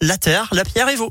la terre, la pierre et vous.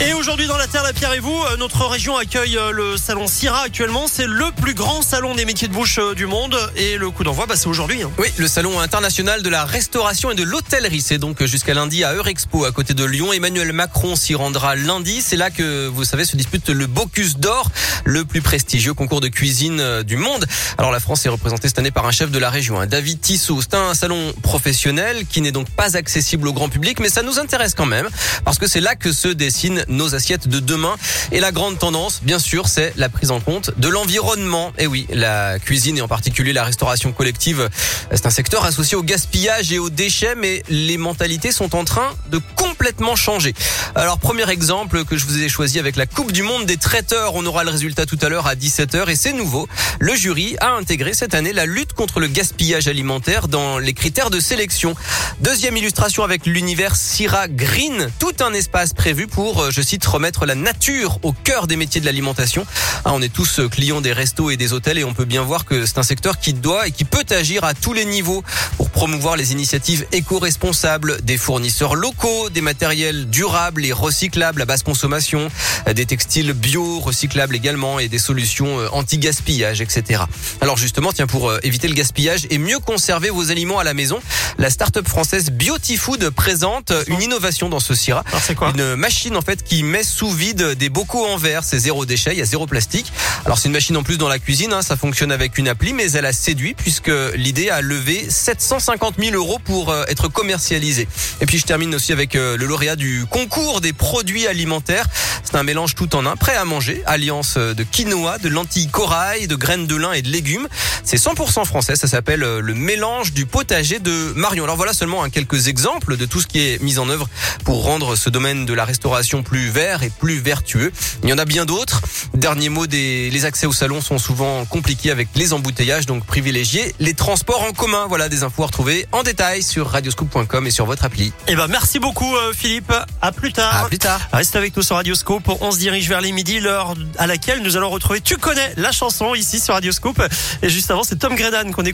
Et aujourd'hui dans la Terre, la Pierre et vous, euh, notre région accueille euh, le salon Syrah actuellement. C'est le plus grand salon des métiers de bouche euh, du monde. Et le coup d'envoi, bah, c'est aujourd'hui. Hein. Oui, le salon international de la restauration et de l'hôtellerie. C'est donc jusqu'à lundi à Eurexpo, à côté de Lyon. Emmanuel Macron s'y rendra lundi. C'est là que, vous savez, se dispute le Bocuse d'Or, le plus prestigieux concours de cuisine du monde. Alors la France est représentée cette année par un chef de la région, hein, David Tissot. C'est un salon professionnel qui n'est donc pas accessible au grand public, mais ça nous intéresse quand même, parce que c'est là que se dessine nos assiettes de demain. Et la grande tendance, bien sûr, c'est la prise en compte de l'environnement. Et oui, la cuisine et en particulier la restauration collective, c'est un secteur associé au gaspillage et aux déchets, mais les mentalités sont en train de complètement changer. Alors, premier exemple que je vous ai choisi avec la Coupe du Monde des traiteurs. On aura le résultat tout à l'heure à 17h et c'est nouveau. Le jury a intégré cette année la lutte contre le gaspillage alimentaire dans les critères de sélection. Deuxième illustration avec l'univers Syrah Green. Tout un espace prévu pour, euh, je cite, remettre la nature au cœur des métiers de l'alimentation. Ah, on est tous euh, clients des restos et des hôtels et on peut bien voir que c'est un secteur qui doit et qui peut agir à tous les niveaux promouvoir les initiatives éco-responsables des fournisseurs locaux, des matériels durables et recyclables à basse consommation, des textiles bio recyclables également et des solutions euh, anti-gaspillage, etc. Alors justement, tiens, pour euh, éviter le gaspillage et mieux conserver vos aliments à la maison, la start-up française Beautyfood présente une innovation dans ce Syrah. c'est quoi? Une machine en fait qui met sous vide des bocaux en verre. C'est zéro déchet, il y a zéro plastique. Alors c'est une machine en plus dans la cuisine, hein, ça fonctionne avec une appli, mais elle a séduit puisque l'idée a levé 750 000 euros pour euh, être commercialisée. Et puis je termine aussi avec euh, le lauréat du concours des produits alimentaires. C'est un mélange tout en un, prêt à manger, alliance euh, de quinoa, de lentilles corail, de graines de lin et de légumes. C'est 100% français, ça s'appelle le mélange du potager de Marion. Alors voilà seulement hein, quelques exemples de tout ce qui est mis en œuvre pour rendre ce domaine de la restauration plus vert et plus vertueux. Il y en a bien d'autres. Dernier mot, des, les accès au salon sont souvent compliqués avec les embouteillages, donc privilégiez les transports en commun. Voilà des infos à retrouver en détail sur radioscoop.com et sur votre appli. Et ben merci beaucoup euh, Philippe. À plus tard. À plus tard. Reste avec nous sur Radioscope. On se dirige vers les midi, l'heure à laquelle nous allons retrouver. Tu connais la chanson ici sur Radioscope. Et juste avant, c'est Tom Gredan qu'on écoute.